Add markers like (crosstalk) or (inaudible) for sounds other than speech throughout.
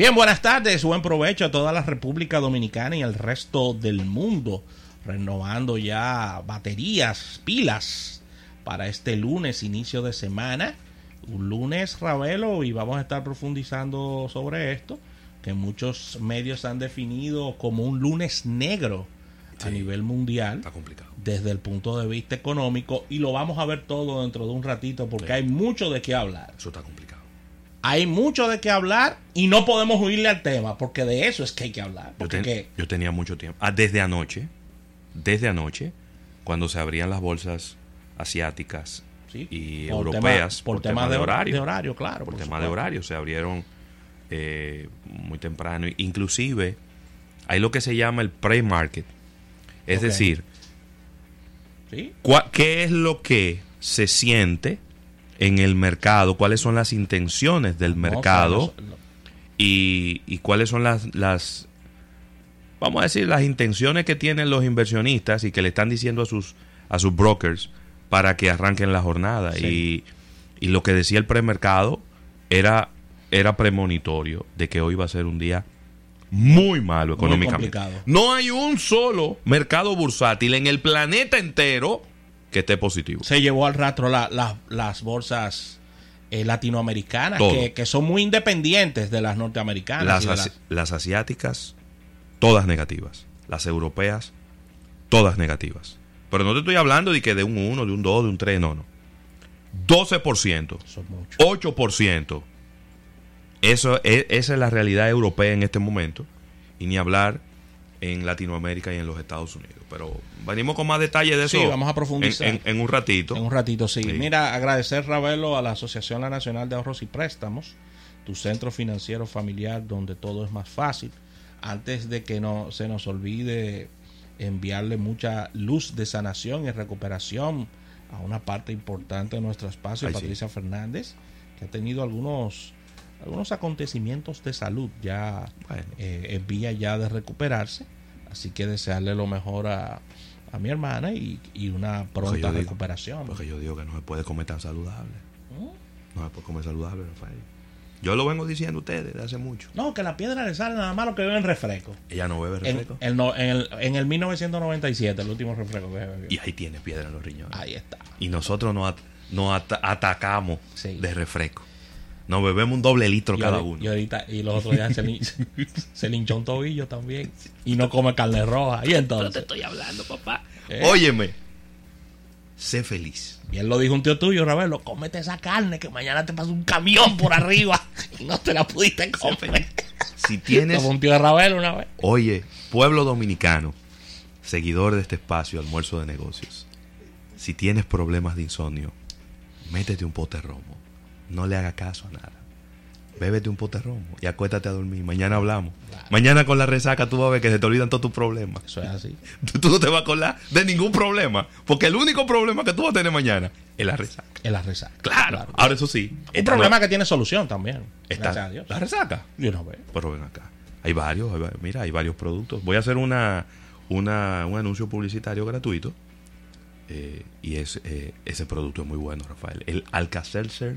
Bien, buenas tardes, buen provecho a toda la República Dominicana y al resto del mundo, renovando ya baterías, pilas para este lunes, inicio de semana. Un lunes, Ravelo, y vamos a estar profundizando sobre esto, que muchos medios han definido como un lunes negro a nivel mundial Está complicado. desde el punto de vista económico y lo vamos a ver todo dentro de un ratito porque hay mucho de qué hablar. Eso está complicado. Hay mucho de qué hablar y no podemos huirle al tema porque de eso es que hay que hablar. Yo, Porque ten- que- yo tenía mucho tiempo. Ah, desde anoche, desde anoche, cuando se abrían las bolsas asiáticas sí, y por europeas, tema- por, por tema tema de, de horario. de horario, claro. por por tema de horario, se abrieron eh, muy temprano. Inclusive, hay lo que se llama el pre-market. Es decir, Sí, ¿Cuá- ¿Qué es lo que se siente en el mercado? ¿Cuáles son las intenciones del mercado? no- y, y cuáles son las, las, vamos a decir, las intenciones que tienen los inversionistas y que le están diciendo a sus, a sus brokers para que arranquen la jornada? Sí. Y, y lo que decía el premercado era, era premonitorio de que hoy va a ser un día muy malo económicamente. No hay un solo mercado bursátil en el planeta entero que esté positivo. se llevó al rastro la- la- las bolsas eh, latinoamericanas que, que son muy independientes de las norteamericanas. Las, de las- las asiáticas, todas negativas. Las europeas, todas negativas. Pero no te estoy hablando de que de un 1, de un 2, de un 3, no, no. 12%, son muchos. 8%. Eso es, esa es la realidad europea en este momento. Y ni hablar en Latinoamérica y en los Estados Unidos. Pero venimos con más detalles de eso. Sí, vamos a profundizar. En, en- en un ratito. En un ratito, sí. Sí. Mira, agradecer, Ravelo, a la Asociación La Nacional de Ahorros y Préstamos, tu centro financiero familiar donde todo es más fácil. Antes de que no se nos olvide enviarle mucha luz de sanación y recuperación a una parte importante de nuestro espacio, Ay, sí. Patricia Fernández, que ha tenido algunos algunos acontecimientos de salud ya Bueno. eh, en vía ya de recuperarse. Así que desearle lo mejor a, a mi hermana y, y una Porque pronta digo- recuperación. Porque yo digo que no se puede comer tan saludable. ¿Mm? No se puede comer saludable, Rafael. Yo lo vengo diciendo a ustedes desde hace mucho. No, que la piedra le sale nada más lo que beben refresco. Ella no bebe En, refresco. en no- en el, en el 1997, el último refresco que bebió. Y ahí tiene piedra en los riñones. Ahí está. Y nosotros nos, at- nos ata- atacamos Sí. de refresco. Nos bebemos un doble litro Y cada uno. Y ahorita, y los otros días se, lin- (laughs) se linchó un tobillo también. Y no come carne roja. Y entonces. estoy hablando, papá. Eh. Óyeme. Sé feliz. Bien lo dijo un tío tuyo, Ravelo, cómete esa carne que mañana te pasa un camión por arriba (laughs) y no te la pudiste comer. Si tienes. Como un tío de Ravelo una vez. Oye, pueblo dominicano, seguidor de este espacio, almuerzo de negocios. Si tienes problemas de insomnio, métete un pote romo. No le haga caso a nada. Bébete un pote romo y acuéstate a dormir. Mañana hablamos. Mañana con la resaca tú vas a ver que se te olvidan todos tus problemas. Eso es así. (laughs) Tú, tú no te vas a acordar de ningún problema. Porque el único problema que tú vas a tener mañana es la resaca. Es la resaca. Claro. Ahora eso sí. Un problema no- que tiene solución también. está- Gracias a Dios. La resaca. Yo no veo. Pero ven acá. Hay varios, hay mira, hay varios productos. Voy a hacer una, una un anuncio publicitario gratuito. eh, y es, eh, ese producto es muy bueno, Rafael. El Alka-Seltzer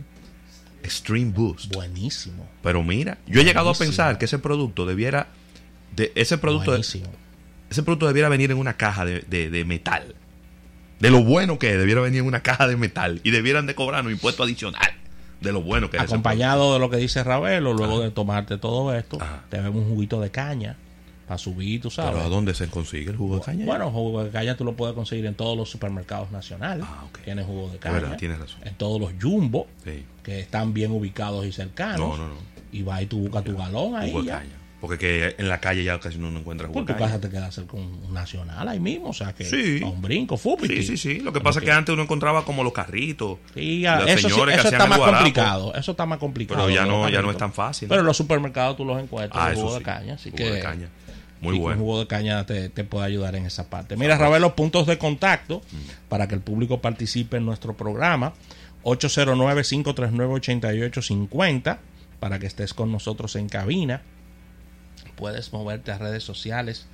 Extreme Boost. Buenísimo. Pero mira, yo he llegado a pensar que ese producto debiera. De, ese, producto, Buenísimo. ese producto debiera venir en una caja de, de- de metal. De lo bueno que es, debiera venir en una caja de metal. Y debieran de cobrar un impuesto adicional. De lo bueno que es. Acompañado de lo que dice Ravelo, luego de tomarte todo esto, Ajá. te bebes un juguito de caña para subir, tú sabes. Pero ¿a dónde se consigue el jugo de caña? Bueno, jugo de caña tú lo puedes conseguir en todos los supermercados nacionales. Ah, ok. Tienes jugo de caña. verdad, tienes razón. En todos los jumbo, Sí. que están bien ubicados y cercanos. No, no, no. Y vas y tú buscas tu galón ahí. Jugo de caña. Porque que en la calle ya casi no encuentra jugo Por de tu caña. casa te queda cerca un nacional ahí mismo, o sea que Sí. a un brinco, fútbol. Sí, sí, sí. Lo que pasa es que antes uno encontraba como los carritos. Sí, ya, los eso, sí- señores que eso hacían está más guarapo. complicado. Eso está más complicado. Pero ya no, ya no es tan fácil. Pero en los supermercados tú los encuentras, ah, el jugo sí. de caña. Así Jugo que de caña. Muy y un bueno. jugo de caña te, te puede ayudar en esa parte. Mira, Ravel, los puntos de contacto Mm. para que el público participe en nuestro programa. 809-539-8850 para que estés con nosotros en cabina. Puedes moverte a redes sociales,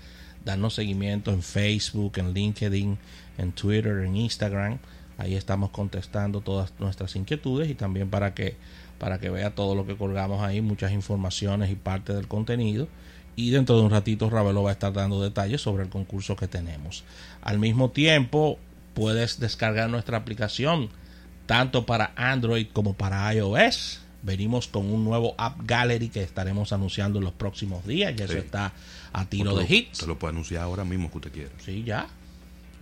darnos seguimiento en Facebook, en LinkedIn, en Twitter, en Instagram. Ahí estamos contestando todas nuestras inquietudes y también para que para que vea todo lo que colgamos ahí, muchas informaciones y parte del contenido. Y dentro de un ratito Ravelo va a estar dando detalles sobre el concurso que tenemos. Al mismo tiempo, puedes descargar nuestra aplicación tanto para Android como para iOS. Venimos con un nuevo App Gallery que estaremos anunciando en los próximos días. Ya Sí. eso está a tiro Usted de hits. Usted lo puede anunciar ahora mismo que usted quiera. Sí, ya.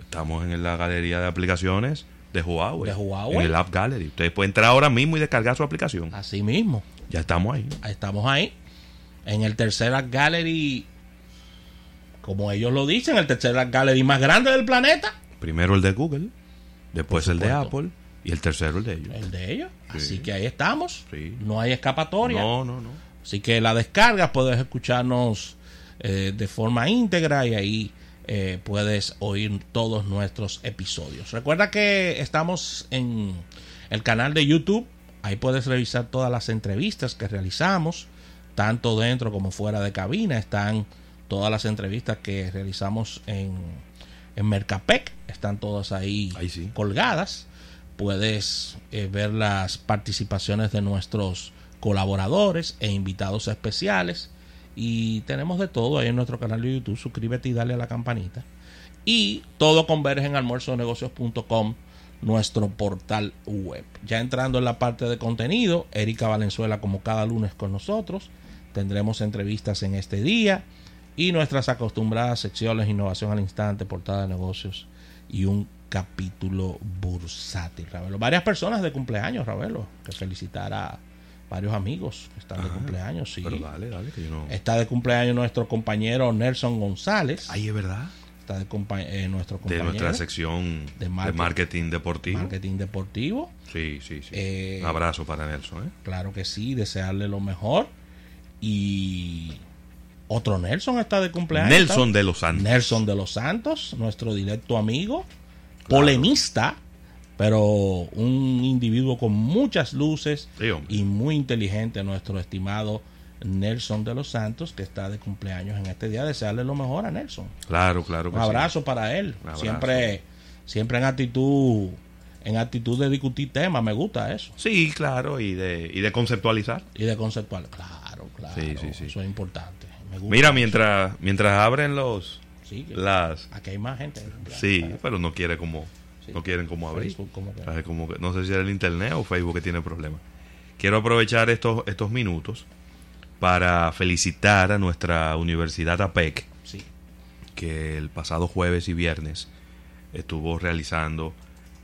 Estamos en la galería de aplicaciones de Huawei. De Huawei. En el App Gallery. Usted puede entrar ahora mismo y descargar su aplicación. Así mismo. Ya estamos. Ahí estamos ahí. En el tercer App Gallery, como ellos lo dicen, el tercer App Gallery más grande del planeta. Primero el de Google, después el de. Apple y el tercero el de ellos. El de ellos. Sí. Así que ahí estamos. Sí. No hay escapatoria. No, no, no. Así que la descargas, puedes escucharnos eh, de forma íntegra y ahí eh, puedes oír todos nuestros episodios. Recuerda que estamos en el canal de YouTube. Ahí puedes revisar todas las entrevistas que realizamos, tanto dentro como fuera de cabina. Están todas las entrevistas que realizamos en, en Mercapec. Están todas ahí, Ahí sí. colgadas. Puedes eh, ver las participaciones de nuestros colaboradores e invitados especiales. Y tenemos de todo ahí en nuestro canal de YouTube. Suscríbete y dale a la campanita. Y todo converge en almuerzonegocios.com, nuestro portal web. Ya entrando en la parte de contenido, Erika Valenzuela como cada lunes con nosotros. Tendremos entrevistas en este día y nuestras acostumbradas secciones Innovación al Instante, Portada de Negocios y un capítulo bursátil. Ravelo. Varias personas de cumpleaños, Ravelo, que felicitar a varios amigos que están de cumpleaños. Sí. Pero dale, dale, que yo no. Está de cumpleaños nuestro compañero Nelson González. Ahí es verdad. Está de compa- eh, nuestro De compañero nuestra sección de de marketing. marketing, deportivo. marketing deportivo. Sí, sí, sí. Eh, Un abrazo para Nelson, ¿eh? Claro que sí, desearle lo mejor. Y otro Nelson está de cumpleaños. Nelson de los Santos. Nelson de los Santos, nuestro directo amigo, polemista, pero un individuo con muchas luces Sí, y muy inteligente, nuestro estimado Nelson de los Santos, que está de cumpleaños en este día. Desearle lo mejor a Nelson. Claro, claro que Un sí. abrazo para él. Abrazo. Siempre, siempre en actitud, en actitud de discutir temas, me gusta eso. Sí, claro, y de, y de conceptualizar. Y de conceptual. Claro, claro. Sí, sí, sí. Eso es importante. Me gusta Mira, eso. mientras, mientras abren los Sí, las aquí hay más gente. sí, pero no quiere como Sí. no quieren como abrir. Facebook, como que- Sabe, como que- no sé si era el internet o Facebook que tiene problemas. Quiero aprovechar estos estos minutos para felicitar a nuestra Universidad APEC Sí. que el pasado jueves y viernes estuvo realizando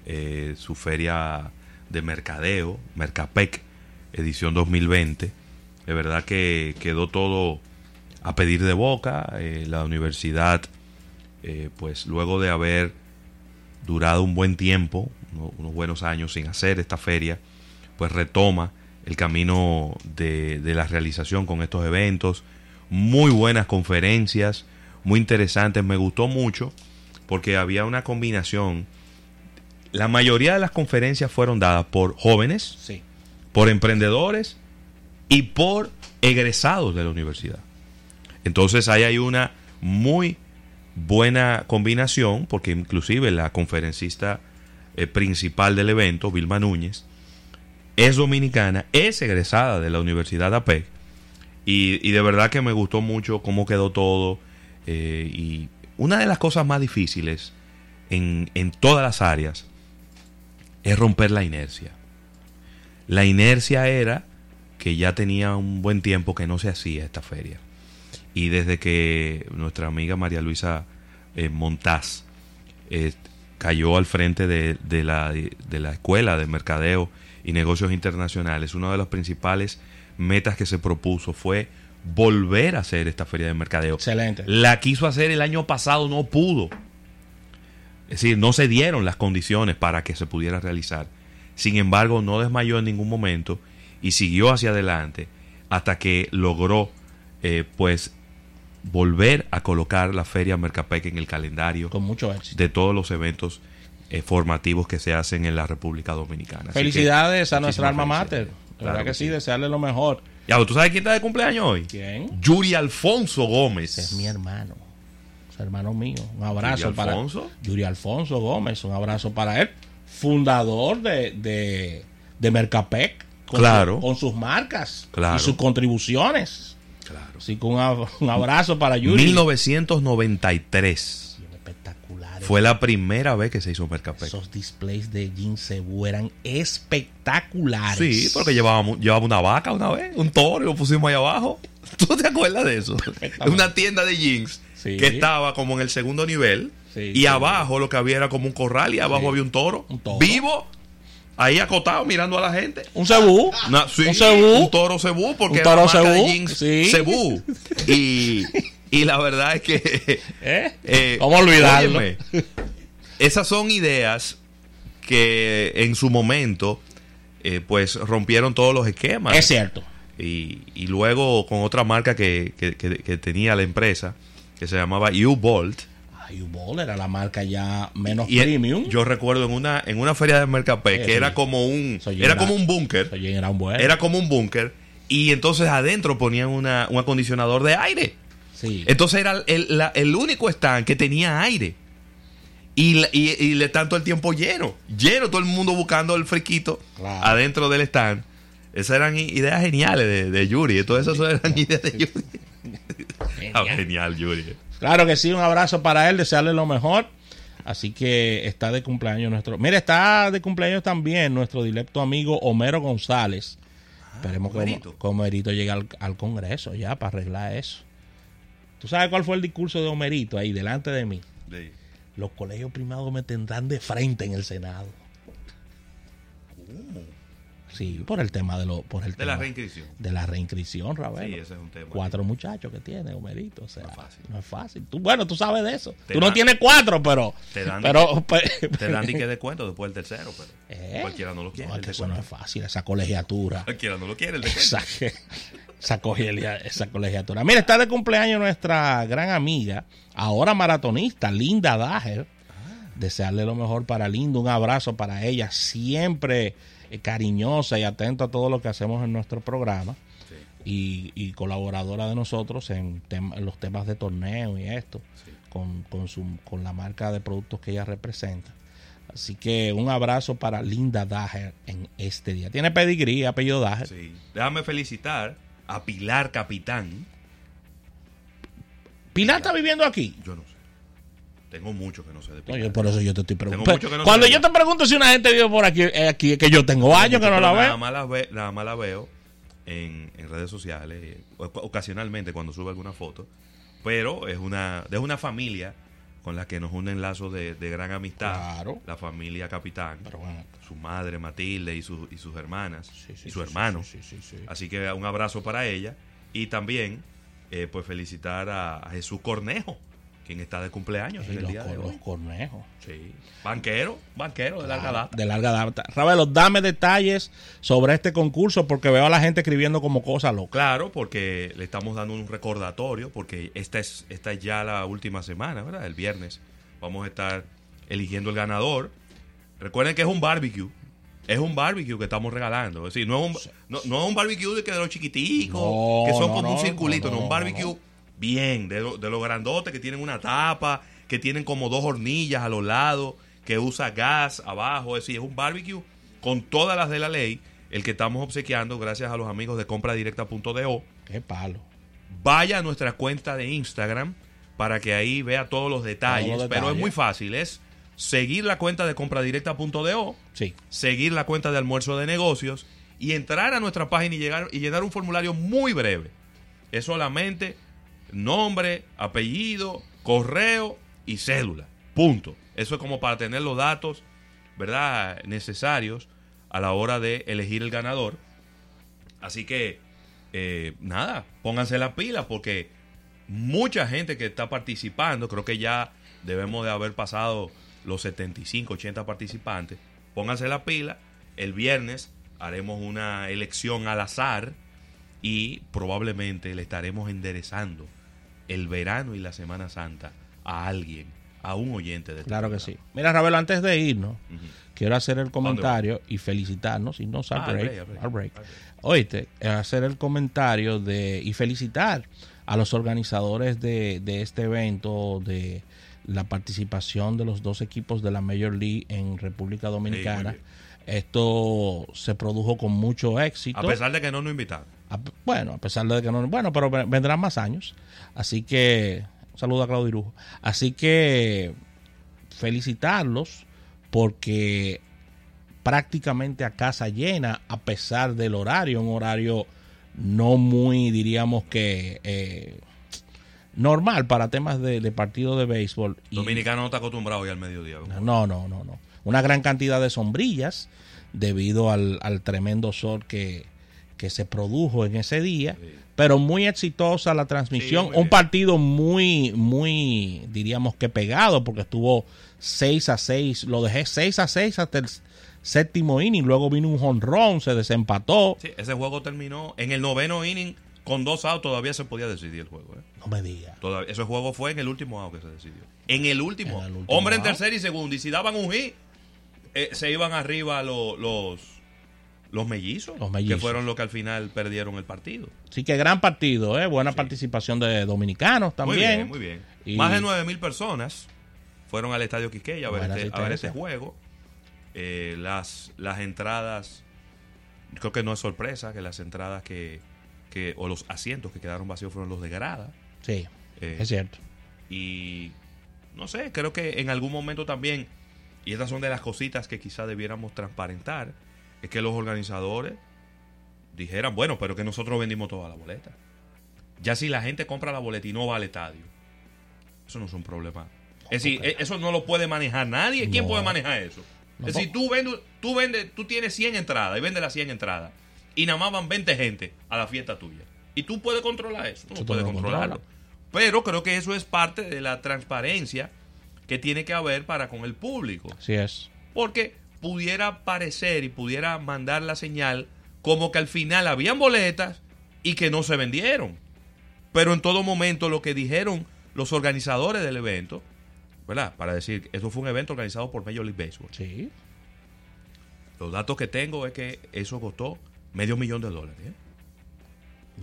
eh, su feria de mercadeo, Mercapec, edición 2020. De verdad que quedó todo a pedir de boca. eh, la universidad, eh, pues luego de haber durado un buen tiempo, uno- unos buenos años sin hacer esta feria, pues retoma el camino de, de la realización con estos eventos. Muy buenas conferencias, muy interesantes, me gustó mucho porque había una combinación. La mayoría de las conferencias fueron dadas por jóvenes, Sí. por emprendedores y por egresados de la universidad. Entonces ahí hay una muy buena combinación, porque inclusive la conferencista eh, principal del evento, Vilma Núñez, es dominicana, es egresada de la Universidad APEC, y, de verdad que me gustó mucho cómo quedó todo, eh, y una de las cosas más difíciles en, en todas las áreas es romper la inercia. La inercia era que ya tenía un buen tiempo que no se hacía esta feria. Y desde que nuestra amiga María Luisa eh, Montaz eh, cayó al frente de, de la, de la Escuela de Mercadeo y Negocios Internacionales, una de las principales metas que se propuso fue volver a hacer esta feria de mercadeo. Excelente. La quiso hacer el año pasado, no pudo. Es decir, no se dieron las condiciones para que se pudiera realizar. Sin embargo, no desmayó en ningún momento y siguió hacia adelante hasta que logró, eh, pues, volver a colocar la Feria Mercapec en el calendario Con mucho éxito. de todos los eventos eh, formativos que se hacen en la República Dominicana. Que, Felicidades a nuestra alma mater. Claro verdad que, que sí, sí. desearle lo mejor. Ya, ¿tú sabes quién está de cumpleaños hoy? ¿Quién? Yuri Alfonso Gómez. Es mi hermano. Es hermano mío. Un abrazo ¿Yuri para Alfonso? Yuri Alfonso Gómez. Un abrazo para él. Fundador de, de, de Mercapec. Con, Claro. con sus marcas Claro. y sus contribuciones. Claro. Así que un, ab- un abrazo para Yuri. 1993 Espectaculares. fue la primera vez que se hizo Mercapec. Esos displays de Jin Cebu eran espectaculares. Sí, porque llevábamos, llevaba una vaca una vez, un toro, y lo pusimos ahí abajo. (laughs) ¿Tú te acuerdas de eso? Una tienda de jeans Sí. que estaba como en el segundo nivel Sí, y sí. abajo lo que había era como un corral y abajo había un toro, Un toro. vivo, ahí acotado mirando a la gente. Un sí, un Cebú. un toro cebú porque Un toro marca de cebú, jeans sí. cebú. Y, y la verdad es que (laughs) ¿Eh? eh, ¿Cómo olvidarlo? óyeme, esas son ideas que en su momento eh, pues rompieron todos los esquemas. Es cierto. Y, y luego con otra marca que, que- que- que tenía la empresa, que se llamaba U-Bolt. U-Ball era la marca ya menos Y premium. yo recuerdo en una, en una feria de Mercapé Sí, que era como un, era era- como un búnker. Era como un búnker. Y entonces adentro ponían una, un acondicionador de aire. Sí. Entonces era el, la- el único stand que tenía aire. Y, y, y le tanto el tiempo lleno. Lleno, todo el mundo buscando el friquito Claro. adentro del stand. Esas eran ideas geniales de, de Yuri. Todas esas eran (laughs) ideas de Yuri. Ah, Genial. genial, Yuri. Claro que sí, un abrazo para él, desearle lo mejor. Así que está de cumpleaños nuestro. Mire, está de cumpleaños también nuestro directo amigo Homero González. Esperemos que Homerito. Homo- que Homerito llegue al, al Congreso ya para arreglar eso. ¿Tú sabes cuál fue el discurso de Homerito ahí delante de mí? Los colegios privados me tendrán de frente en el Senado. Sí, por el tema de lo, por el de la reinscripción. de la reinscripción, Ravelo. Sí, ese es un tema. Cuatro muchachos que tiene Homerito, o sea, No es fácil. no es fácil. Tú, bueno, tú sabes de eso. Te tú no tienes cuatro, pero, Te dan- pero, (laughs) pe- Te dan ni que (laughs) descuento después del tercero, pero ¿Eh? cualquiera no lo quiere. No, es que eso no es fácil, esa colegiatura. Cualquiera no lo quiere el esa, esa, colegia- esa colegiatura. Mira, está de cumpleaños nuestra gran amiga, ahora maratonista, Linda Dager. Desearle lo mejor para Linda, un abrazo para ella, siempre cariñosa y atenta a todo lo que hacemos en nuestro programa. Sí, y, y colaboradora de nosotros en, tem- en los temas de torneo y esto, sí. con, con, su, con la marca de productos que ella representa. Así que un abrazo para Linda Dager en este día. Tiene pedigrí, apellido Dager. Sí. Déjame felicitar a Pilar Capitán. Pilar está viviendo aquí. Yo no sé. Tengo mucho que no sé de No, yo por eso yo te estoy preguntando. no Cuando yo te pregunto si una gente vive por aquí, es aquí que yo tengo años que no la Nada veo. más la, ve- nada más la veo en, en redes sociales, eh, ocasionalmente cuando sube alguna foto. Pero es una, es una familia con la que nos unen lazos de, de gran amistad. Claro. La familia Capitán. Pero bueno, Su madre Matilde y, su- y sus hermanas. sí, sí, y su sí, hermano. sí, sí, sí, sí. Así que un abrazo para ella. Y también, eh, pues felicitar a, a Jesús Cornejo, quien está de cumpleaños en el los, día de los hoy. cornejos. Sí. Banquero, banquero de larga data. De larga data. Ravelo, dame detalles sobre este concurso porque veo a la gente escribiendo como cosas locas. Claro, porque le estamos dando un recordatorio, porque esta es, esta es ya la última semana, ¿verdad? El viernes vamos a estar eligiendo el ganador. Recuerden que es un barbecue. Es un barbecue que estamos regalando. Es decir, no es un, no, no es un barbecue de, que de los chiquiticos, No, que son no, como un circulito, no, un barbecue. Bien, de, lo- de los grandotes que tienen una tapa, que tienen como dos hornillas a los lados, que usa gas abajo. Es decir, es un barbecue con todas las de la ley, el que estamos obsequiando gracias a los amigos de compradirecta.do. Qué palo. Vaya a nuestra cuenta de Instagram para que ahí vea todos los detalles. Todos los Pero es detalles. muy fácil, es seguir la cuenta de compradirecta.do, Sí. seguir la cuenta de almuerzo de negocios y entrar a nuestra página y, llegar, y llenar un formulario muy breve. Es solamente nombre, apellido, correo y cédula. Punto. Eso es como para tener los datos, ¿verdad? Necesarios a la hora de elegir el ganador. Así que, eh, nada, pónganse la pila porque mucha gente que está participando, creo que ya debemos de haber pasado los 75, 80 participantes. Pónganse la pila. El viernes haremos una elección al azar y probablemente le estaremos enderezando el verano y la Semana Santa a alguien, a un oyente de este Claro que sí. Mira, Ravelo, antes de irnos, quiero hacer el comentario y felicitarnos, y no al Ah, break, break, al break. Oíste, hacer el comentario de y felicitar a los organizadores de, de este evento, de la participación de los dos equipos de la Major League en República Dominicana. Esto se produjo con mucho éxito. A pesar de que no nos invitaron. A- bueno, a pesar de que no. Bueno, pero ve- vendrán más años. Así que. Un saludo a Claudio Irujo. Así que. Felicitarlos porque prácticamente a casa llena, a pesar del horario, un horario no muy, diríamos que. eh, normal para temas de, de partido de béisbol. Dominicano no está acostumbrado hoy al mediodía. ¿verdad? no, no, no, no. Una gran cantidad de sombrillas debido al, al tremendo sol que, que se produjo en ese día. Sí. Pero muy exitosa la transmisión. Sí, Un partido muy, muy, diríamos que pegado, porque estuvo 6 a 6. Lo dejé 6 a 6 hasta el séptimo inning. Luego vino un jonrón, se desempató. Sí, ese juego terminó en el noveno inning con dos outs. Todavía se podía decidir el juego. ¿eh? No me digas. Ese juego fue en el último out que se decidió. En el último. En el último Hombre en tercer y segundo. Y si daban un hit, eh, se iban arriba lo- los, los mellizos. Los mellizos. Que fueron los que al final perdieron el partido. Así que gran partido, ¿eh? buena participación de dominicanos también. Muy bien, muy bien. Y- Más de 9 mil personas fueron al estadio Quisqueya a ver, este, a ver este juego. Eh, las, las entradas, creo que no es sorpresa que las entradas que, que o los asientos que quedaron vacíos fueron los de grada. Sí, Eh, es cierto. y no sé, creo que en algún momento también, y estas son de las cositas que quizá debiéramos transparentar, es que los organizadores dijeran, bueno, pero que nosotros vendimos toda la boleta. Ya si la gente compra la boleta y no va al estadio, eso no es un problema. Es decir, e- eso no lo puede manejar nadie. ¿Quién No. puede manejar eso? No, es decir, tú vendes, tú vendes, tú tienes 100 entradas y vendes las 100 entradas y nada más van 20 gente a la fiesta tuya. Y tú puedes controlar eso. Tú no puedes controlarlo. Pero creo que eso es parte de la transparencia que tiene que haber para con el público. Así es. Porque pudiera parecer y pudiera mandar la señal como que al final habían boletas y que no se vendieron. Pero en todo momento lo que dijeron los organizadores del evento, ¿verdad? Para decir eso fue un evento organizado por Major League Baseball. Sí. Los datos que tengo es que eso costó medio millón de dólares. ¿eh?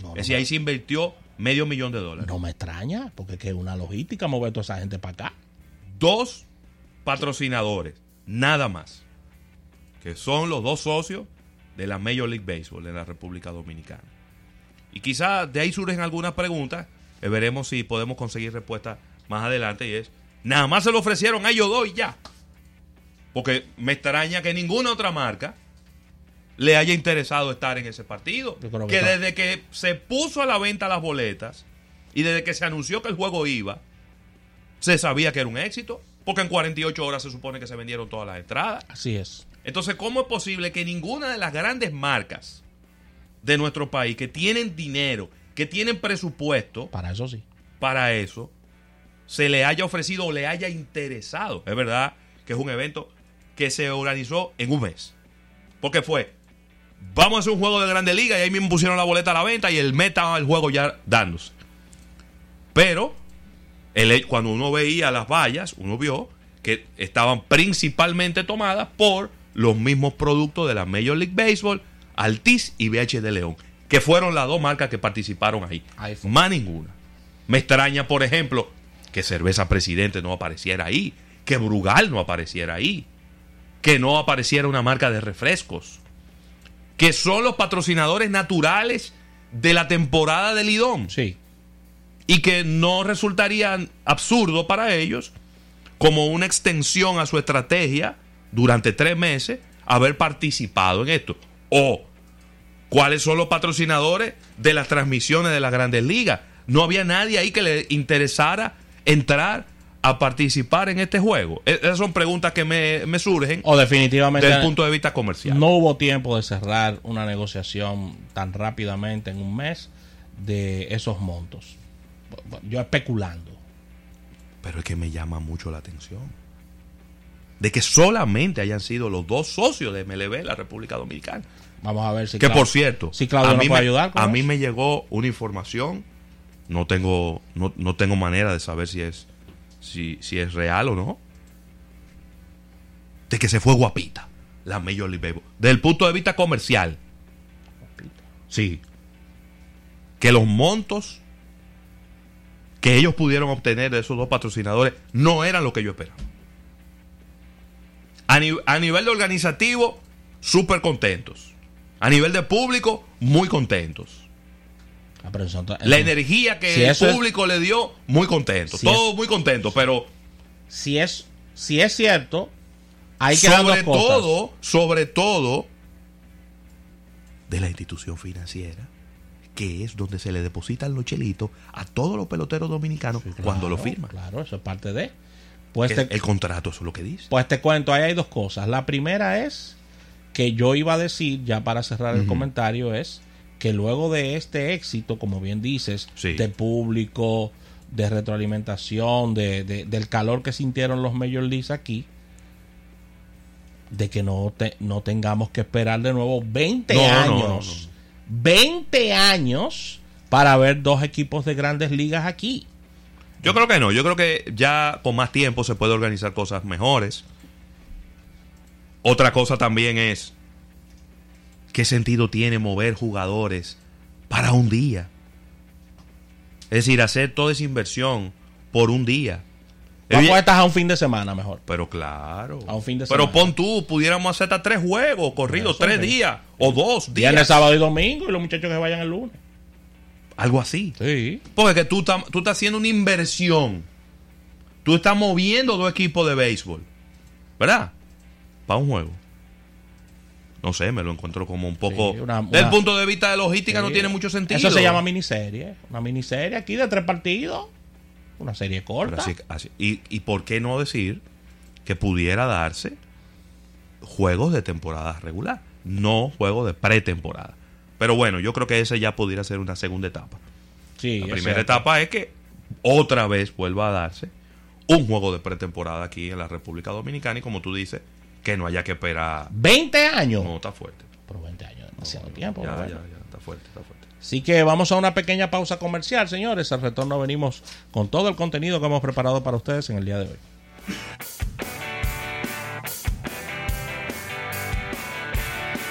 No, Es decir, me- ahí se invirtió medio millón de dólares. No me extraña, porque es que es una logística mover toda esa gente para acá. dos patrocinadores, nada más, que son los dos socios de la Major League Baseball en la República Dominicana. Y quizá de ahí surgen algunas preguntas, eh, veremos si podemos conseguir respuesta más adelante y es, nada más se lo ofrecieron a ellos dos y ya. Porque me extraña que ninguna otra marca le haya interesado estar en ese partido. Que desde que se puso a la venta las boletas y desde que se anunció que el juego iba, se sabía que era un éxito, porque en 48 horas se supone que se vendieron todas las entradas. Así es. Entonces, ¿cómo es posible que ninguna de las grandes marcas de nuestro país que tienen dinero, que tienen presupuesto Para eso sí. para eso, se le haya ofrecido o le haya interesado? Es verdad que es un evento que se organizó en un mes. Porque fue, vamos a hacer un juego de Grande Liga y ahí mismo pusieron la boleta a la venta y el meta el juego ya dándose. Pero el- cuando uno veía las vallas, uno vio que estaban principalmente tomadas por los mismos productos de la Major League Baseball, Altis y BH de León, que fueron las dos marcas que participaron ahí. Más ninguna. Me extraña, por ejemplo, que Cerveza Presidente no apareciera ahí, que Brugal no apareciera ahí, que no apareciera una marca de refrescos, que son los patrocinadores naturales de la temporada del Lidón Sí. y que no resultaría absurdo para ellos como una extensión a su estrategia durante tres meses haber participado en esto. O cuáles son los patrocinadores de las transmisiones de las grandes ligas. No había nadie ahí que le interesara entrar a participar en este juego. E- Esas son preguntas que me, me surgen O definitivamente desde el punto de vista comercial. no hubo tiempo de cerrar una negociación tan rápidamente en un mes de esos montos. Yo especulando. Pero es que me llama mucho la atención. De que solamente hayan sido los dos socios de MLB la República Dominicana. Vamos a ver si que Clau- por cierto, si Claudio a, mí puede me, ayudar. con a mí eso. me llegó una información, no tengo, no, no tengo manera de saber si es, si, si es real o no, de que se fue guapita la Major League Baseball. Desde el punto de vista comercial, sí, que los montos que ellos pudieron obtener de esos dos patrocinadores no eran lo que yo esperaba. A, ni- a nivel de organizativo, súper contentos. A nivel de público, muy contentos. Ah, pero eso ento- La energía que si el es- público le dio, muy contentos. Si Todos muy contentos, pero si es si es cierto, hay que sobre cosas. todo, sobre todo, de la institución financiera, que es donde se le depositan los chelitos a todos los peloteros dominicanos cuando lo firman. Claro, eso es parte de. Pues te, el contrato, eso es lo que dice. pues te cuento, ahí hay dos cosas. La primera es que yo iba a decir, ya para cerrar el comentario, es que luego de este éxito, como bien dices, Sí. de público, de retroalimentación, de, de- del calor que sintieron los Major Leagues aquí, de que no, te- no tengamos que esperar de nuevo 20 No, no, años. 20 años para ver dos equipos de grandes ligas aquí. Yo creo que no, yo creo que ya con más tiempo se puede organizar cosas mejores. Otra cosa también es, ¿qué sentido tiene mover jugadores para un día? Es decir, hacer toda esa inversión por un día. Vamos a estar a un fin de semana mejor. Pero claro. A un fin de Pero semana. pon tú, pudiéramos hacer hasta tres juegos corridos, tres sí. días o dos días. Viernes, sábado y domingo y los muchachos que vayan el lunes. Algo así. Sí. Porque que tú, estás- tú estás haciendo una inversión. Tú estás moviendo dos equipos de béisbol. ¿Verdad? Para un juego. No sé, me lo encuentro como un poco... Sí, una- Desde el una- punto de vista de logística no tiene mucho sentido. Eso se llama miniserie. Una miniserie aquí de tres partidos. Una serie corta. así- así- y, ¿Y por qué no decir que pudiera darse juegos de temporada regular? No juegos de pretemporada. Pero bueno, yo creo que ese ya pudiera ser una segunda etapa. Sí, La primera etapa es que otra vez vuelva a darse un juego de pretemporada aquí en la República Dominicana y como tú dices, que no haya que esperar. 20 años. No, está fuerte. Pero 20 años, demasiado tiempo. Ya, ya, ya, está fuerte, está fuerte. Así que vamos a una pequeña pausa comercial, señores. Al retorno venimos con todo el contenido que hemos preparado para ustedes en el día de hoy.